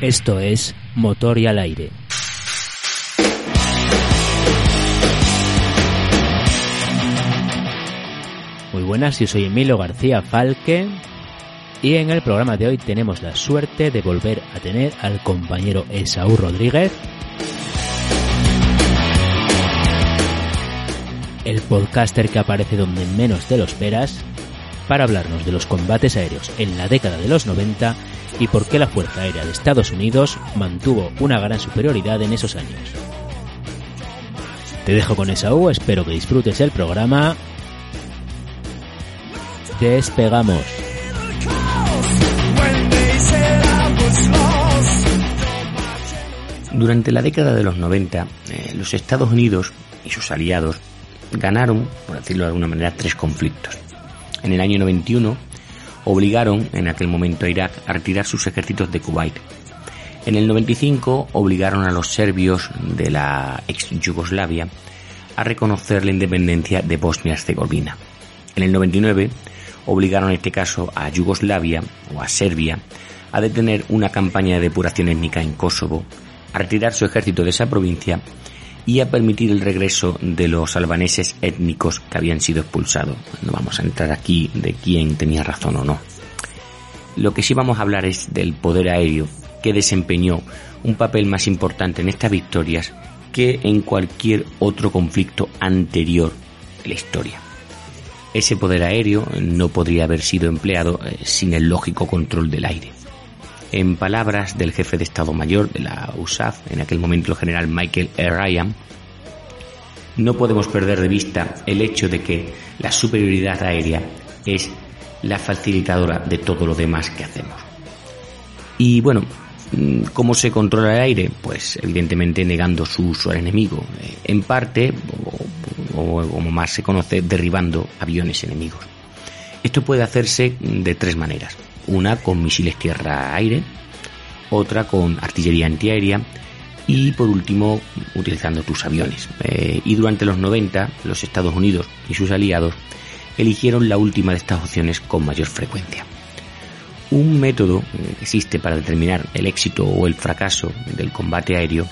Esto es Motor y al aire. Muy buenas, yo soy Emilio García Falque y en el programa de hoy tenemos la suerte de volver a tener al compañero Esaú Rodríguez, el podcaster que aparece donde menos te lo esperas, para hablarnos de los combates aéreos en la década de los 90 y por qué la Fuerza Aérea de Estados Unidos mantuvo una gran superioridad en esos años. Te dejo con Esaú, espero que disfrutes el programa. Despegamos. Durante la década de los 90, eh, los Estados Unidos y sus aliados ganaron, por decirlo de alguna manera, tres conflictos. En el año 91 obligaron en aquel momento a Irak a retirar sus ejércitos de Kuwait. En el 95 obligaron a los serbios de la ex Yugoslavia a reconocer la independencia de Bosnia-Herzegovina. En el 99 obligaron en este caso a Yugoslavia o a Serbia a detener una campaña de depuración étnica en Kosovo, a retirar su ejército de esa provincia y a permitir el regreso de los albaneses étnicos que habían sido expulsados. No vamos a entrar aquí de quién tenía razón o no. Lo que sí vamos a hablar es del poder aéreo que desempeñó un papel más importante en estas victorias que en cualquier otro conflicto anterior en la historia. Ese poder aéreo no podría haber sido empleado eh, sin el lógico control del aire. En palabras del jefe de Estado Mayor de la USAF, en aquel momento el general Michael E. Ryan, no podemos perder de vista el hecho de que la superioridad aérea es la facilitadora de todo lo demás que hacemos. Y bueno, ¿cómo se controla el aire? Pues evidentemente negando su uso al enemigo. En parte, o como más se conoce, derribando aviones enemigos. Esto puede hacerse de tres maneras una con misiles tierra-aire, otra con artillería antiaérea y por último utilizando tus aviones. Eh, y durante los 90 los Estados Unidos y sus aliados eligieron la última de estas opciones con mayor frecuencia. Un método que existe para determinar el éxito o el fracaso del combate aéreo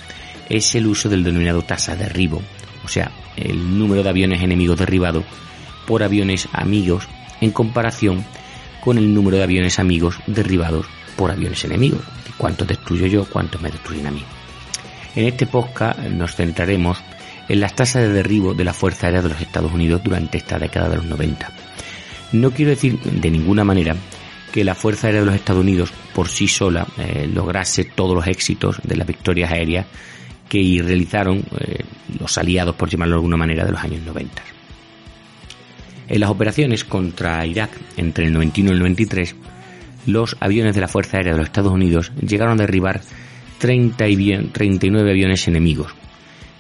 es el uso del denominado tasa de derribo, o sea, el número de aviones enemigos derribados por aviones amigos en comparación con el número de aviones amigos derribados por aviones enemigos. ¿Cuántos destruyo yo? ¿Cuántos me destruyen a mí? En este podcast nos centraremos en las tasas de derribo de la Fuerza Aérea de los Estados Unidos durante esta década de los 90. No quiero decir de ninguna manera que la Fuerza Aérea de los Estados Unidos por sí sola eh, lograse todos los éxitos de las victorias aéreas que realizaron eh, los aliados, por llamarlo de alguna manera, de los años 90. En las operaciones contra Irak entre el 91 y el 93, los aviones de la Fuerza Aérea de los Estados Unidos llegaron a derribar 30 y 39 aviones enemigos,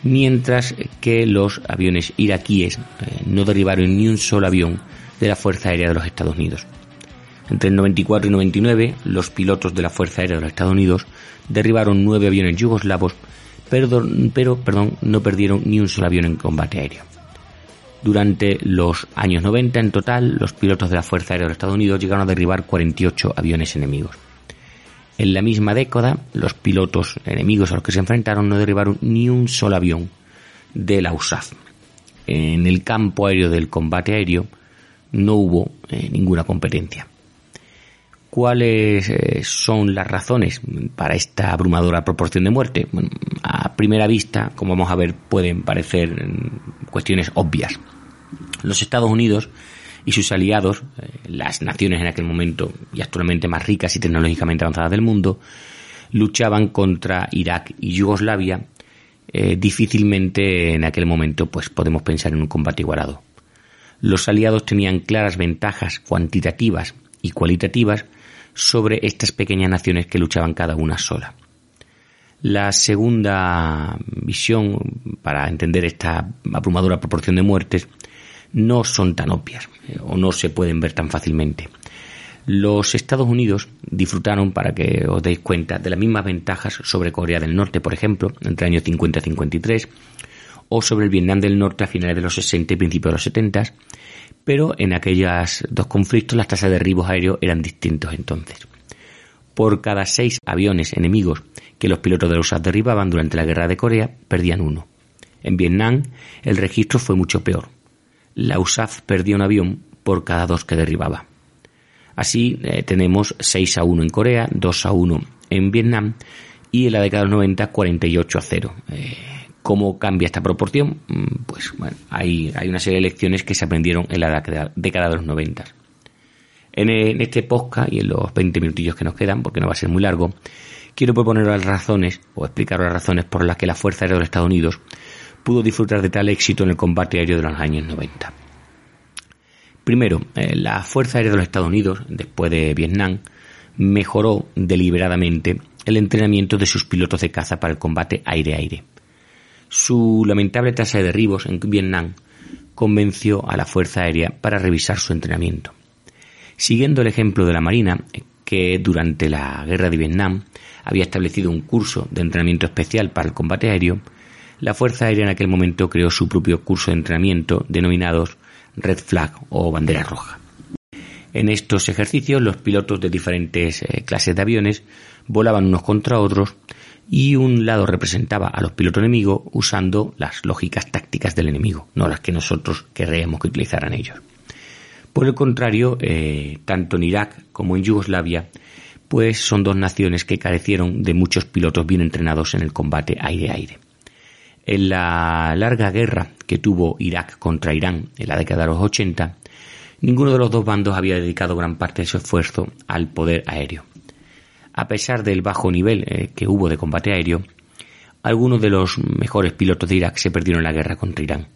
mientras que los aviones iraquíes eh, no derribaron ni un solo avión de la Fuerza Aérea de los Estados Unidos. Entre el 94 y 99, los pilotos de la Fuerza Aérea de los Estados Unidos derribaron nueve aviones yugoslavos, pero, no perdieron ni un solo avión en combate aéreo. Durante los años 90 en total, los pilotos de la Fuerza Aérea de los Estados Unidos llegaron a derribar 48 aviones enemigos. En la misma década, los pilotos enemigos a los que se enfrentaron no derribaron ni un solo avión de la USAF. En el campo aéreo del combate aéreo no hubo eh, ninguna competencia. ¿Cuáles eh, son las razones para esta abrumadora proporción de muerte? a primera vista, como vamos a ver, pueden parecer mm, cuestiones obvias. Los Estados Unidos y sus aliados, eh, las naciones en aquel momento y actualmente más ricas y tecnológicamente avanzadas del mundo, luchaban contra Irak y Yugoslavia. Eh, difícilmente en aquel momento pues podemos pensar en un combate igualado. Los aliados tenían claras ventajas cuantitativas y cualitativas sobre estas pequeñas naciones que luchaban cada una sola. La segunda visión para entender esta abrumadora proporción de muertes no son tan obvias o no se pueden ver tan fácilmente. Los Estados Unidos disfrutaron, para que os deis cuenta, de las mismas ventajas sobre Corea del Norte, por ejemplo, entre el año 50 y 53, o sobre el Vietnam del Norte a finales de los 60 y principios de los 70, pero en aquellos dos conflictos las tasas de derribos aéreos eran distintos entonces. por cada seis aviones enemigos que los pilotos de la USAF derribaban durante la guerra de Corea, perdían uno. En Vietnam, el registro fue mucho peor. La USAF perdía un avión por cada dos que derribaba. Así eh, tenemos 6 a 1 en Corea, 2 a 1 en Vietnam y en la década de los 90 48 a 0. Eh, ¿Cómo cambia esta proporción? Mm, pues bueno, hay, una serie de lecciones que se aprendieron en la década de los 90. En, en este podcast y en los 20 minutillos que nos quedan, porque no va a ser muy largo, quiero proponer las razones o explicar las razones por las que la Fuerza Aérea de los Estados Unidos pudo disfrutar de tal éxito en el combate aéreo de los años 90. Primero, eh, la Fuerza Aérea de los Estados Unidos, después de Vietnam, mejoró deliberadamente el entrenamiento de sus pilotos de caza para el combate aire-aire. Su lamentable tasa de derribos en Vietnam convenció a la Fuerza Aérea para revisar su entrenamiento. Siguiendo el ejemplo de la Marina, que durante la guerra de Vietnam había establecido un curso de entrenamiento especial para el combate aéreo, la Fuerza Aérea en aquel momento creó su propio curso de entrenamiento denominados Red Flag o bandera roja. En estos ejercicios los pilotos de diferentes eh, clases de aviones volaban unos contra otros y un lado representaba a los pilotos enemigos usando las lógicas tácticas del enemigo, no las que nosotros querríamos que utilizaran ellos. Por el contrario, eh, tanto en Irak como en Yugoslavia, pues son dos naciones que carecieron de muchos pilotos bien entrenados en el combate aire-aire. En la larga guerra que tuvo Irak contra Irán en la década de los 80, ninguno de los dos bandos había dedicado gran parte de su esfuerzo al poder aéreo. A pesar del bajo nivel eh, que hubo de combate aéreo, algunos de los mejores pilotos de Irak se perdieron en la guerra contra Irán.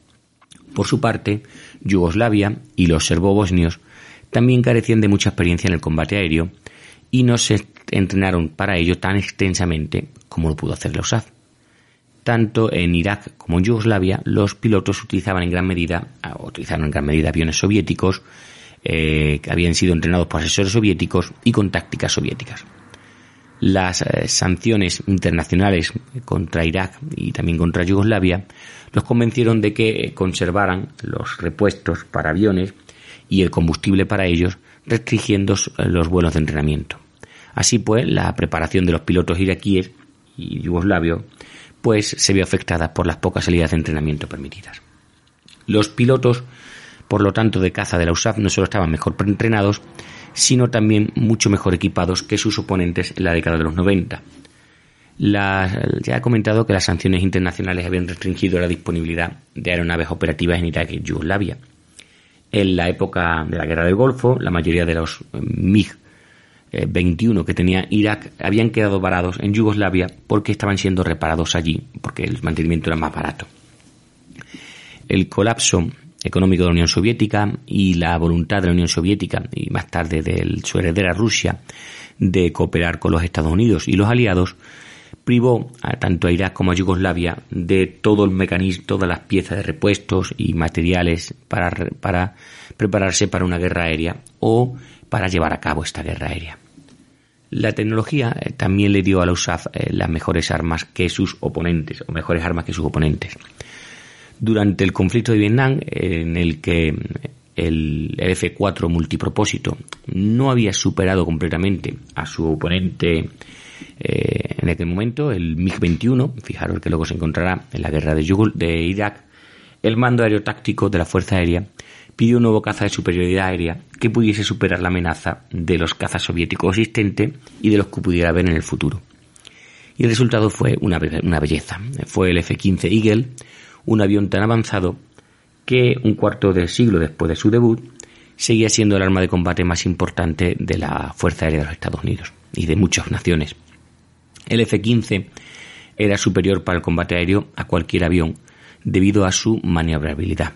Por su parte, Yugoslavia y los serbobosnios también carecían de mucha experiencia en el combate aéreo y no se entrenaron para ello tan extensamente como lo pudo hacer la USAF. Tanto en Irak como en Yugoslavia, los pilotos utilizaban en gran medida, utilizaron en gran medida aviones soviéticos eh, que habían sido entrenados por asesores soviéticos y con tácticas soviéticas. Las eh, sanciones internacionales contra Irak y también contra Yugoslavia los convencieron de que conservaran los repuestos para aviones y el combustible para ellos, restringiendo los vuelos de entrenamiento. Así pues, la preparación de los pilotos iraquíes y yugoslavios pues se vio afectada por las pocas salidas de entrenamiento permitidas. Los pilotos, por lo tanto, de caza de la USAF no solo estaban mejor entrenados, sino también mucho mejor equipados que sus oponentes en la década de los 90, ya he comentado que las sanciones internacionales habían restringido la disponibilidad de aeronaves operativas en Irak y Yugoslavia. En la época de la Guerra del Golfo, la mayoría de los eh, MiG-21 eh, que tenía Irak habían quedado varados en Yugoslavia porque estaban siendo reparados allí, porque el mantenimiento era más barato. El colapso económico de la Unión Soviética y la voluntad de la Unión Soviética y más tarde de su heredera Rusia de cooperar con los Estados Unidos y los aliados privó tanto a Irak como a Yugoslavia de todo el mecanismo, todas las piezas de repuestos y materiales para, para prepararse para una guerra aérea o para llevar a cabo esta guerra aérea. La tecnología eh, también le dio a la USAF eh, las mejores armas que sus oponentes, o mejores armas que sus oponentes. Durante el conflicto de Vietnam, en el que el F-4 multipropósito no había superado completamente a su oponente eh, en aquel momento, el MiG-21, fijaros que luego se encontrará en la guerra de, de Irak, el mando aéreo táctico de la Fuerza Aérea pidió un nuevo caza de superioridad aérea que pudiese superar la amenaza de los cazas soviéticos existentes y de los que pudiera haber en el futuro. Y el resultado fue una, una belleza. Fue el F-15 Eagle, un avión tan avanzado que un cuarto de siglo después de su debut seguía siendo el arma de combate más importante de la Fuerza Aérea de los Estados Unidos y de muchas naciones. El F-15 era superior para el combate aéreo a cualquier avión debido a su maniobrabilidad.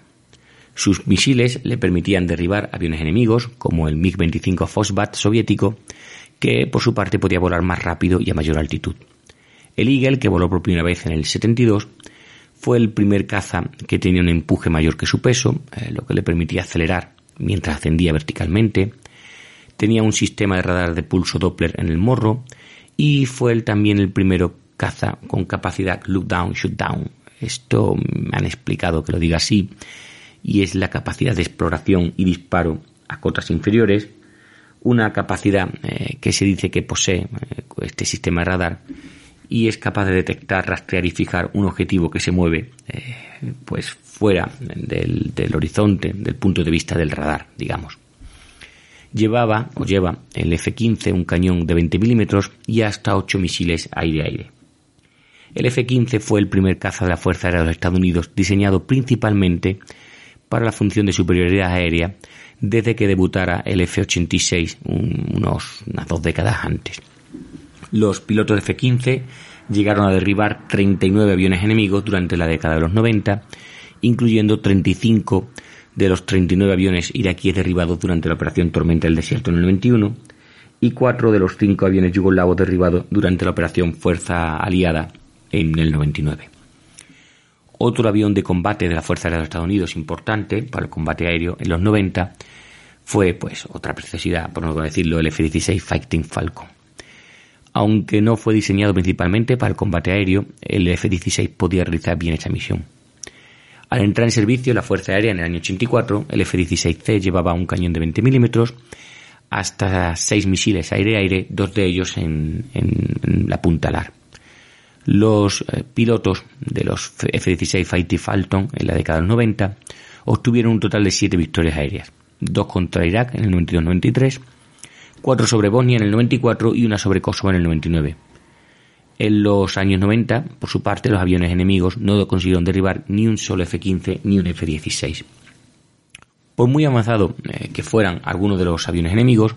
Sus misiles le permitían derribar aviones enemigos, como el MiG-25 Fosbat soviético, que por su parte podía volar más rápido y a mayor altitud. El Eagle, que voló por primera vez en el 72, fue el primer caza que tenía un empuje mayor que su peso, eh, lo que le permitía acelerar mientras ascendía verticalmente. Tenía un sistema de radar de pulso Doppler en el morro y fue también el primero caza con capacidad look down, shoot down. Esto me han explicado que lo diga así y es la capacidad de exploración y disparo a cotas inferiores una capacidad eh, que se dice que posee eh, este sistema de radar y es capaz de detectar, rastrear y fijar un objetivo que se mueve eh, pues fuera del, horizonte, del punto de vista del radar, digamos. Llevaba o lleva el F-15 un cañón de 20 milímetros y hasta 8 misiles aire-aire. El F-15 fue el primer caza de la Fuerza Aérea de los Estados Unidos diseñado principalmente para la función de superioridad aérea desde que debutara el F-86 unos, unas dos décadas antes. Los pilotos de F-15 llegaron a derribar 39 aviones enemigos durante la década de los 90, incluyendo 35 de los 39 aviones iraquíes derribados durante la Operación Tormenta del Desierto en el 91 y 4 de los 5 aviones yugoslavos derribados durante la Operación Fuerza Aliada en el 99. Otro avión de combate de la Fuerza Aérea de Estados Unidos importante para el combate aéreo en los 90 fue, pues, otra preciosidad, por no decirlo, el F-16 Fighting Falcon. Aunque no fue diseñado principalmente para el combate aéreo, el F-16 podía realizar bien esta misión. Al entrar en servicio la Fuerza Aérea en el año 84, el F-16C llevaba un cañón de 20 milímetros, hasta seis misiles aire-aire, dos de ellos en la punta alar los eh, pilotos de los F-16 Fighting Falcon en la década del 90 obtuvieron un total de siete victorias aéreas, dos contra Irak en el 92-93, cuatro sobre Bosnia en el 94 y una sobre Kosovo en el 99. En los años 90, por su parte, los aviones enemigos no consiguieron derribar ni un solo F-15 ni un F-16. Por muy avanzado eh, que fueran algunos de los aviones enemigos,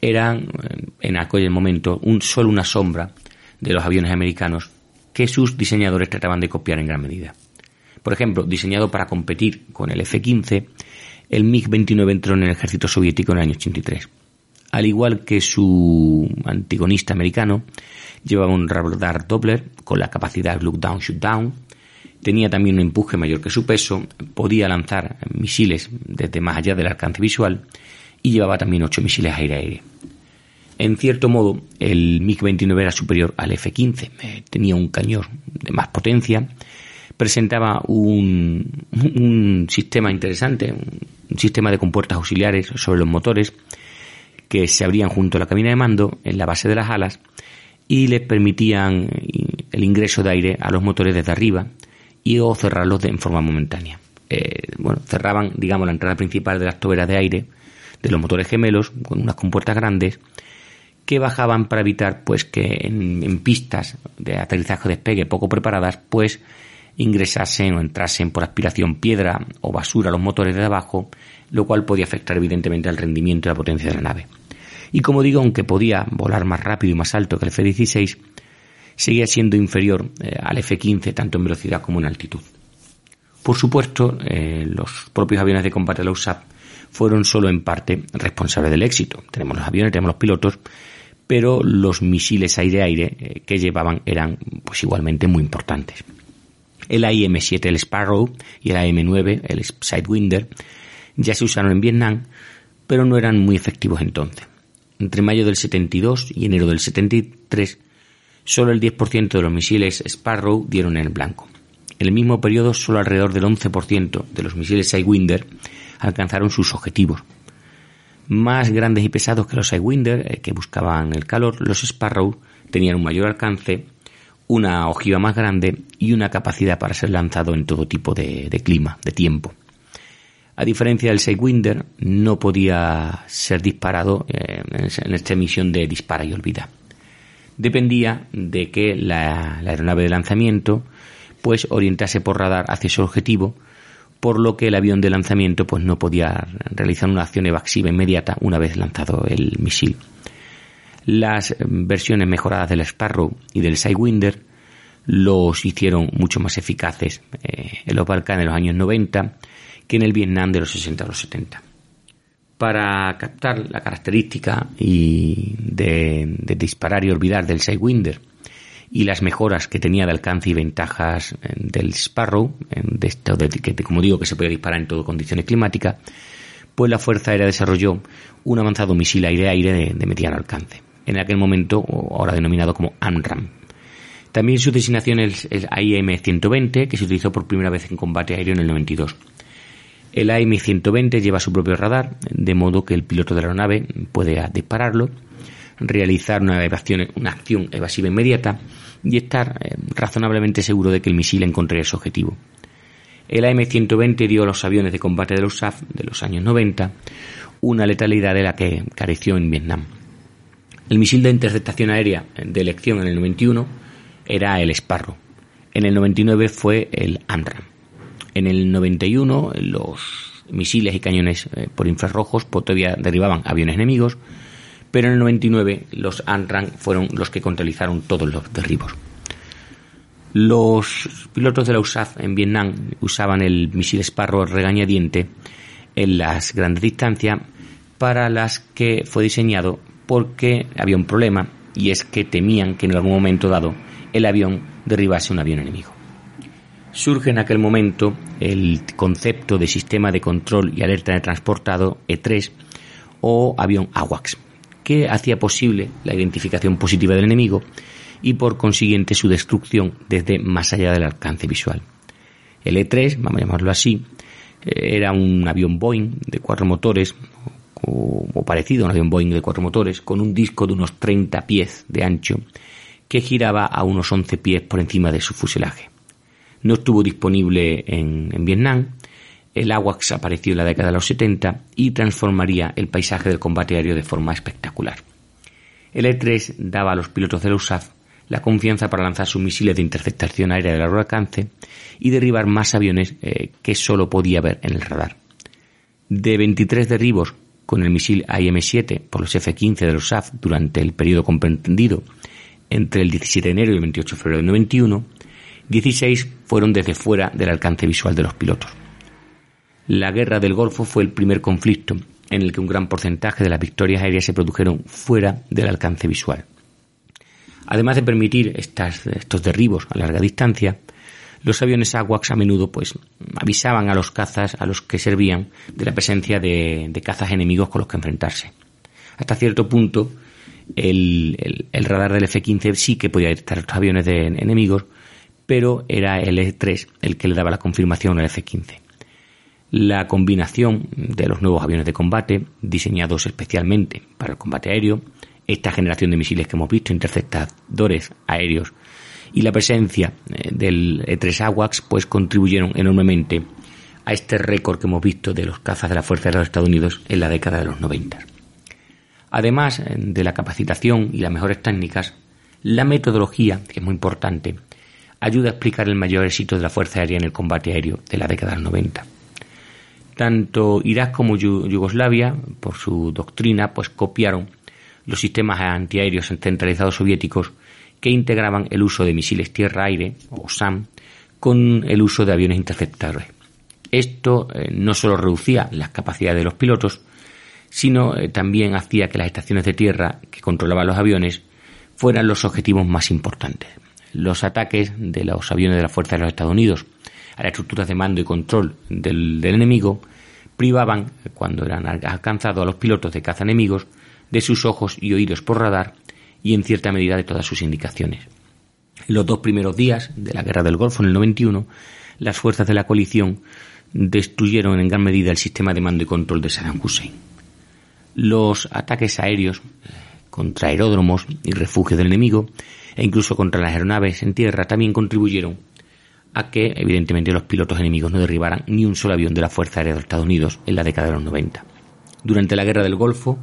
eran eh, en aquel momento un, solo una sombra de los aviones americanos que sus diseñadores trataban de copiar en gran medida. Por ejemplo, diseñado para competir con el F-15, el MiG-29 entró en el ejército soviético en el año 83. Al igual que su antagonista americano, llevaba un radar Doppler con la capacidad Look Down, Shoot Down, tenía también un empuje mayor que su peso, podía lanzar misiles desde más allá del alcance visual y llevaba también 8 misiles aire-aire. En cierto modo, el MiG-29 era superior al F-15, eh, tenía un cañón de más potencia, presentaba un, sistema interesante, un sistema de compuertas auxiliares sobre los motores que se abrían junto a la cabina de mando en la base de las alas y les permitían el ingreso de aire a los motores desde arriba y o cerrarlos en forma momentánea. Eh, bueno, cerraban, digamos, la entrada principal de las toberas de aire de los motores gemelos con unas compuertas grandes que bajaban para evitar pues que en, pistas de aterrizaje o despegue poco preparadas pues ingresasen o entrasen por aspiración piedra o basura a los motores de abajo, lo cual podía afectar evidentemente al rendimiento y la potencia de la nave. Y como digo, aunque podía volar más rápido y más alto que el F-16, seguía siendo inferior eh, al F-15 tanto en velocidad como en altitud. Por supuesto, eh, los propios aviones de combate de la USAP fueron solo en parte responsables del éxito. Tenemos los aviones, tenemos los pilotos, pero los misiles aire-aire eh, que llevaban eran pues igualmente muy importantes. El AIM-7, el Sparrow, y el AIM-9, el Sidewinder, ya se usaron en Vietnam, pero no eran muy efectivos entonces. Entre mayo del 72 y enero del 73, solo el 10% de los misiles Sparrow dieron en el blanco. En el mismo periodo, solo alrededor del 11% de los misiles Sidewinder alcanzaron sus objetivos, más grandes y pesados que los Sidewinder, eh, que buscaban el calor, los Sparrow tenían un mayor alcance, una ojiva más grande y una capacidad para ser lanzado en todo tipo de, clima, de tiempo. A diferencia del Sidewinder, no podía ser disparado eh, en esta misión de dispara y olvida. Dependía de que la, la aeronave de lanzamiento pues orientase por radar hacia su objetivo por lo que el avión de lanzamiento pues no podía realizar una acción evasiva inmediata una vez lanzado el misil. Las versiones mejoradas del Sparrow y del Sidewinder los hicieron mucho más eficaces eh, en los Balcanes de los años 90 que en el Vietnam de los 60 a los 70. Para captar la característica y de, de disparar y olvidar del Sidewinder y las mejoras que tenía de alcance y ventajas eh, del Sparrow, de esto de que, como digo, que se puede disparar en todo condiciones climáticas, pues la Fuerza Aérea desarrolló un avanzado misil aire-aire de, mediano alcance, en aquel momento, ahora denominado como AMRAM. También su designación es el AIM-120, que se utilizó por primera vez en combate aéreo en el 92. El AM-120 lleva su propio radar, de modo que el piloto de la aeronave puede dispararlo, realizar una, una acción evasiva inmediata y estar eh, razonablemente seguro de que el misil encontraría su objetivo. El AM-120 dio a los aviones de combate de los SAF de los años 90 una letalidad de la que careció en Vietnam. El misil de interceptación aérea de elección en el 91 era el Sparrow. En el 99 fue el AMRAAM. En el 91 los misiles y cañones eh, por infrarrojos pues, todavía derribaban aviones enemigos, pero en el 99 los AMRAAM fueron los que contabilizaron todos los derribos. Los pilotos de la USAF en Vietnam usaban el misil Sparrow regañadiente en las grandes distancias para las que fue diseñado porque había un problema y es que temían que en algún momento dado el avión derribase un avión enemigo. Surge en aquel momento el concepto de sistema de control y alerta de transportado E3 o avión AWACS, que hacía posible la identificación positiva del enemigo y por consiguiente su destrucción desde más allá del alcance visual. El E3, vamos a llamarlo así, eh, era un avión Boeing de cuatro motores o, parecido a un avión Boeing de cuatro motores con un disco de unos 30 pies de ancho que giraba a unos 11 pies por encima de su fuselaje. No estuvo disponible en, en Vietnam, el AWACS apareció en la década de los 70 y transformaría el paisaje del combate aéreo de forma espectacular. El E-3 daba a los pilotos de la USAF la confianza para lanzar sus misiles de interceptación aérea de largo alcance y derribar más aviones eh, que solo podía ver en el radar. De 23 derribos con el misil IM-7 por los F-15 de los SAF durante el periodo comprendido entre el 17 de enero y el 28 de febrero del 91, 16 fueron desde fuera del alcance visual de los pilotos. La guerra del Golfo fue el primer conflicto en el que un gran porcentaje de las victorias aéreas se produjeron fuera del alcance visual. Además de permitir estos derribos a larga distancia, los aviones AWACS a menudo pues avisaban a los cazas a los que servían de la presencia de, cazas enemigos con los que enfrentarse. Hasta cierto punto, el, radar del F-15 sí que podía detectar los aviones de enemigos, pero era el E-3 el que le daba la confirmación al F-15. La combinación de los nuevos aviones de combate, diseñados especialmente para el combate aéreo, esta generación de misiles que hemos visto, interceptadores aéreos, y la presencia eh, del E-3 AWACS, pues contribuyeron enormemente a este récord que hemos visto de los cazas de la Fuerza de los Estados Unidos en la década de los 90. Además eh, de la capacitación y las mejores técnicas, la metodología, que es muy importante, ayuda a explicar el mayor éxito de la Fuerza Aérea en el combate aéreo de la década de los 90. Tanto Irak como Yugoslavia, por su doctrina, pues copiaron los sistemas antiaéreos centralizados soviéticos que integraban el uso de misiles tierra-aire, o SAM, con el uso de aviones interceptadores. Esto eh, no solo reducía las capacidades de los pilotos, sino eh, también hacía que las estaciones de tierra que controlaban los aviones fueran los objetivos más importantes. Los ataques de los aviones de la Fuerza de los Estados Unidos a las estructuras de mando y control del, del enemigo privaban, cuando eran alcanzados a los pilotos de caza enemigos, de sus ojos y oídos por radar y en cierta medida de todas sus indicaciones. En los dos primeros días de la Guerra del Golfo en el 91, las fuerzas de la coalición destruyeron en gran medida el sistema de mando y control de Saddam Hussein. Los ataques aéreos eh, contra aeródromos y refugios del enemigo e incluso contra las aeronaves en tierra también contribuyeron a que, evidentemente, los pilotos enemigos no derribaran ni un solo avión de la Fuerza Aérea de Estados Unidos en la década de los 90. Durante la Guerra del Golfo,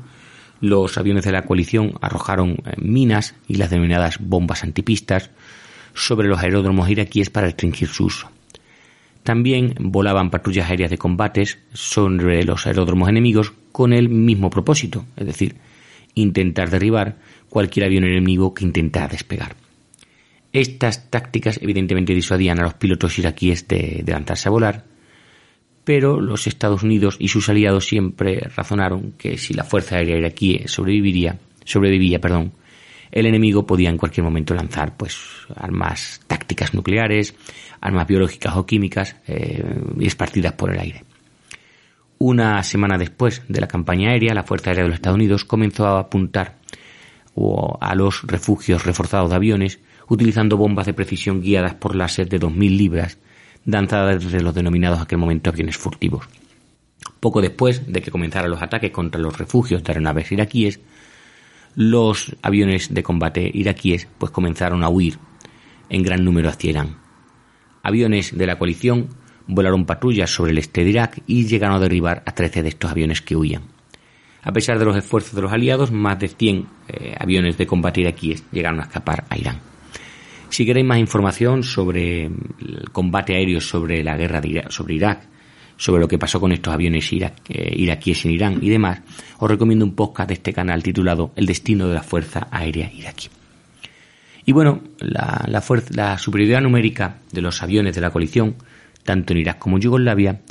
los aviones de la coalición arrojaron eh, minas y las denominadas bombas antipistas sobre los aeródromos iraquíes para restringir su uso. También volaban patrullas aéreas de combates sobre los aeródromos enemigos con el mismo propósito, es decir, intentar derribar cualquier avión enemigo que intentara despegar. Estas tácticas evidentemente disuadían a los pilotos iraquíes de, lanzarse a volar pero los Estados Unidos y sus aliados siempre razonaron que si la fuerza aérea iraquí sobreviviría, sobrevivía, perdón, el enemigo podía en cualquier momento lanzar pues armas tácticas nucleares, armas biológicas o químicas eh, esparcidas por el aire. Una semana después de la campaña aérea, la Fuerza Aérea de los Estados Unidos comenzó a apuntar a los refugios reforzados de aviones utilizando bombas de precisión guiadas por láser de 2.000 libras danzada desde los denominados aquel momento aviones furtivos. Poco después de que comenzaran los ataques contra los refugios de aeronaves iraquíes, los aviones de combate iraquíes pues comenzaron a huir en gran número hacia Irán. Aviones de la coalición volaron patrullas sobre el este de Irak y llegaron a derribar a 13 de estos aviones que huían. A pesar de los esfuerzos de los aliados, más de 100 eh, aviones de combate iraquíes llegaron a escapar a Irán. Si queréis más información sobre el combate aéreo sobre la guerra de sobre Irak, sobre lo que pasó con estos aviones eh, iraquíes en Irán y demás, os recomiendo un podcast de este canal titulado El destino de la Fuerza Aérea Iraquí. Y bueno, la, la superioridad numérica de los aviones de la coalición, tanto en Irak como en Yugoslavia,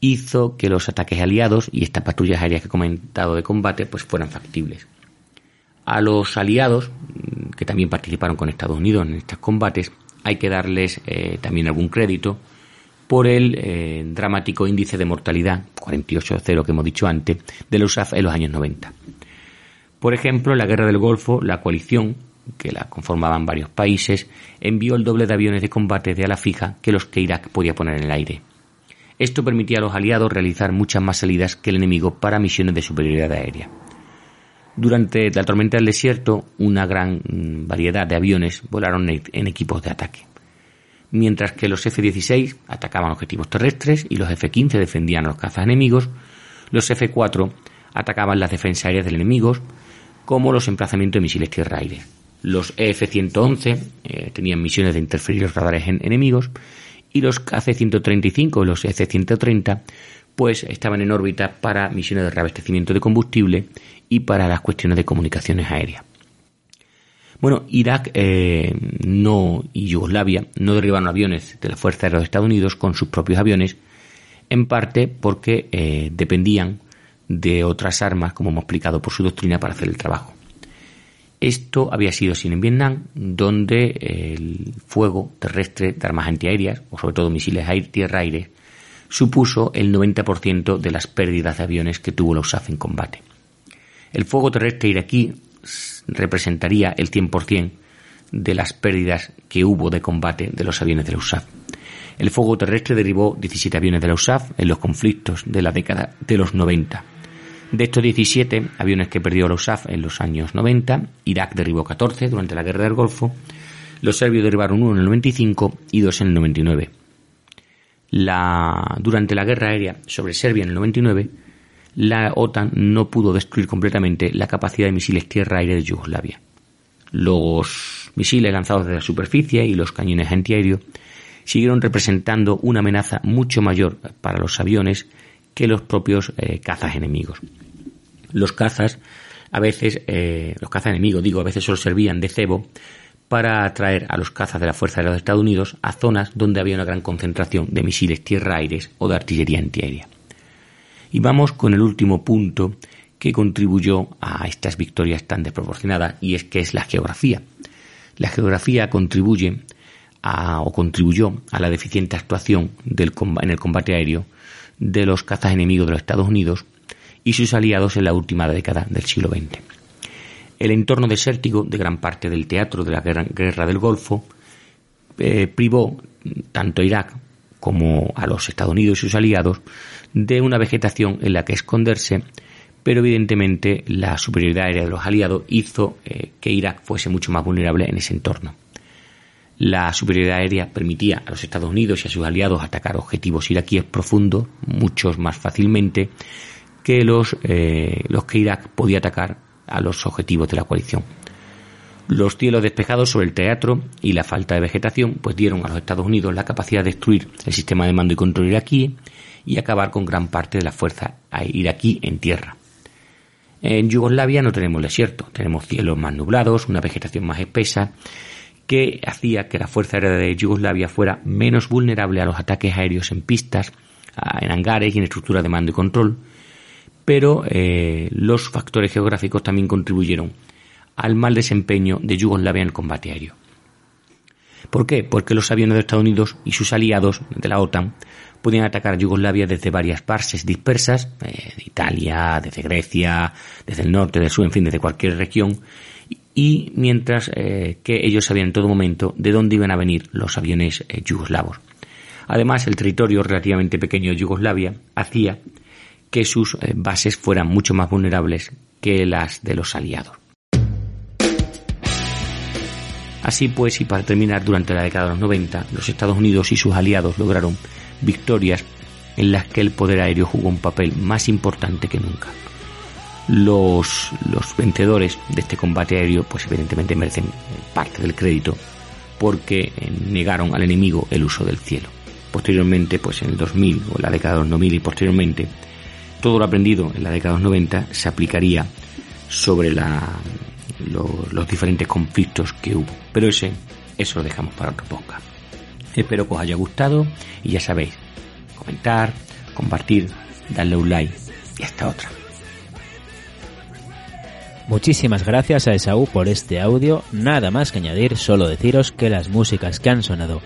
hizo que los ataques aliados y estas patrullas aéreas que he comentado de combate pues fueran factibles. A los aliados, que también participaron con Estados Unidos en estos combates, hay que darles eh, también algún crédito por el eh, dramático índice de mortalidad, 48-0 que hemos dicho antes, de la USAF en los años 90. Por ejemplo, en la Guerra del Golfo, la coalición, que la conformaban varios países, envió el doble de aviones de combate de ala fija que los que Irak podía poner en el aire. Esto permitía a los aliados realizar muchas más salidas que el enemigo para misiones de superioridad aérea. Durante la tormenta del desierto, una gran mm, variedad de aviones volaron en equipos de ataque. Mientras que los F-16 atacaban objetivos terrestres y los F-15 defendían a los cazas enemigos, los F-4 atacaban las defensas aéreas del enemigo, como los emplazamientos de misiles tierra-aire. Los F-111 eh, tenían misiones de interferir los radares en enemigos y los AC-135 y los EC-130 pues estaban en órbita para misiones de reabastecimiento de combustible y para las cuestiones de comunicaciones aéreas. Bueno, Irak eh, no y Yugoslavia no derribaron aviones de la Fuerza de los Estados Unidos con sus propios aviones, en parte porque eh, dependían de otras armas, como hemos explicado por su doctrina, para hacer el trabajo. Esto había sido así en Vietnam, donde el fuego terrestre de armas antiaéreas, o sobre todo misiles tierra-aire, supuso el 90% de las pérdidas de aviones que tuvo la USAF en combate. El fuego terrestre iraquí representaría el 100% de las pérdidas que hubo de combate de los aviones de la USAF. El fuego terrestre derribó 17 aviones de la USAF en los conflictos de la década de los 90 de estos 17 aviones que perdió la USAF en los años 90, Irak derribó 14 durante la Guerra del Golfo, los serbios derribaron uno en el 95 y dos en el 99. Durante la guerra aérea sobre Serbia en el 99, la OTAN no pudo destruir completamente la capacidad de misiles tierra-aire de Yugoslavia. Los misiles lanzados desde la superficie y los cañones antiaéreos siguieron representando una amenaza mucho mayor para los aviones que los propios eh, cazas enemigos. Los cazas, a veces, eh, los cazas enemigos, digo, a veces solo servían de cebo para atraer a los cazas de la Fuerza de los Estados Unidos a zonas donde había una gran concentración de misiles tierra-aires o de artillería antiaérea. Y vamos con el último punto que contribuyó a estas victorias tan desproporcionadas y es que es la geografía. La geografía contribuye a, o contribuyó a la deficiente actuación del, en el combate aéreo de los cazas enemigos de los Estados Unidos y sus aliados en la última década del siglo XX. El entorno desértico de gran parte del teatro de la guerra, del Golfo eh, privó tanto a Irak como a los Estados Unidos y sus aliados de una vegetación en la que esconderse, pero evidentemente la superioridad aérea de los aliados hizo eh, que Irak fuese mucho más vulnerable en ese entorno. La superioridad aérea permitía a los Estados Unidos y a sus aliados atacar objetivos iraquíes profundos, muchos más fácilmente que los, eh, los que Irak podía atacar a los objetivos de la coalición. Los cielos despejados sobre el teatro y la falta de vegetación pues dieron a los Estados Unidos la capacidad de destruir el sistema de mando y control iraquí y acabar con gran parte de la fuerza iraquí en tierra. En Yugoslavia no tenemos desierto, tenemos cielos más nublados, una vegetación más espesa que hacía que la Fuerza Aérea de Yugoslavia fuera menos vulnerable a los ataques aéreos en pistas, en hangares y en estructuras de mando y control, pero eh, los factores geográficos también contribuyeron al mal desempeño de Yugoslavia en el combate aéreo. ¿Por qué? Porque los aviones de Estados Unidos y sus aliados de la OTAN podían atacar Yugoslavia desde varias bases dispersas, eh, de Italia, desde Grecia, desde el norte, del sur, en fin, desde cualquier región, y mientras eh, que ellos sabían en todo momento de dónde iban a venir los aviones eh, yugoslavos. Además, el territorio relativamente pequeño de Yugoslavia hacía que sus eh, bases fueran mucho más vulnerables que las de los aliados. Así pues, y para terminar, durante la década de los 90, los Estados Unidos y sus aliados lograron victorias en las que el poder aéreo jugó un papel más importante que nunca. Los, los vencedores de este combate aéreo, pues evidentemente merecen parte del crédito porque eh, negaron al enemigo el uso del cielo. Posteriormente, pues en el 2000 o la década de los 2000 y posteriormente, todo lo aprendido en la década de los 90 se aplicaría sobre los diferentes conflictos que hubo. Pero ese, eso lo dejamos para otro podcast. Espero que os haya gustado y ya sabéis, comentar, compartir, darle un like y hasta otra. Muchísimas gracias a Esaú por este audio. Nada más que añadir, solo deciros que las músicas que han sonado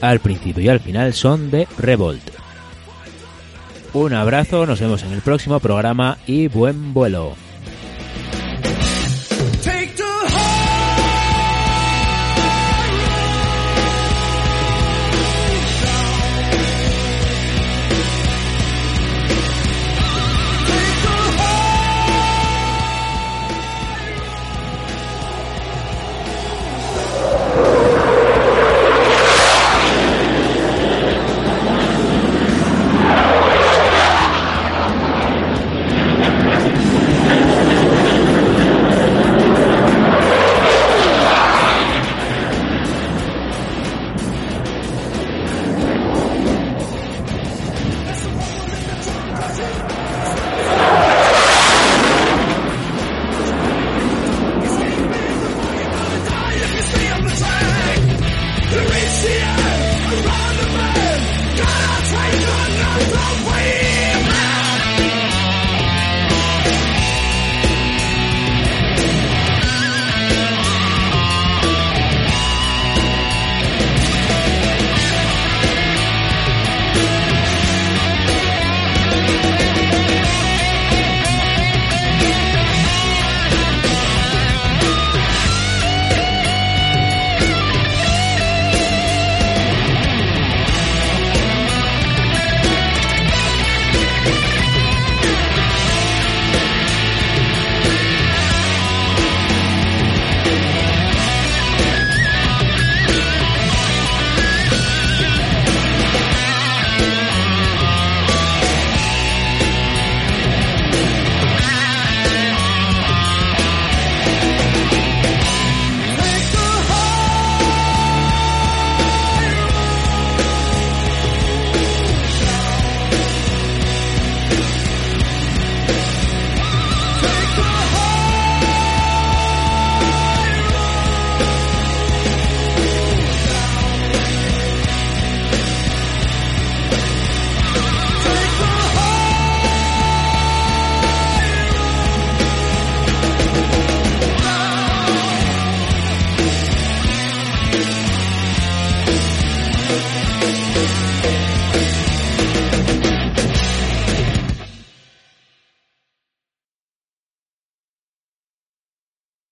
al principio y al final son de Revolt. Un abrazo, nos vemos en el próximo programa y buen vuelo.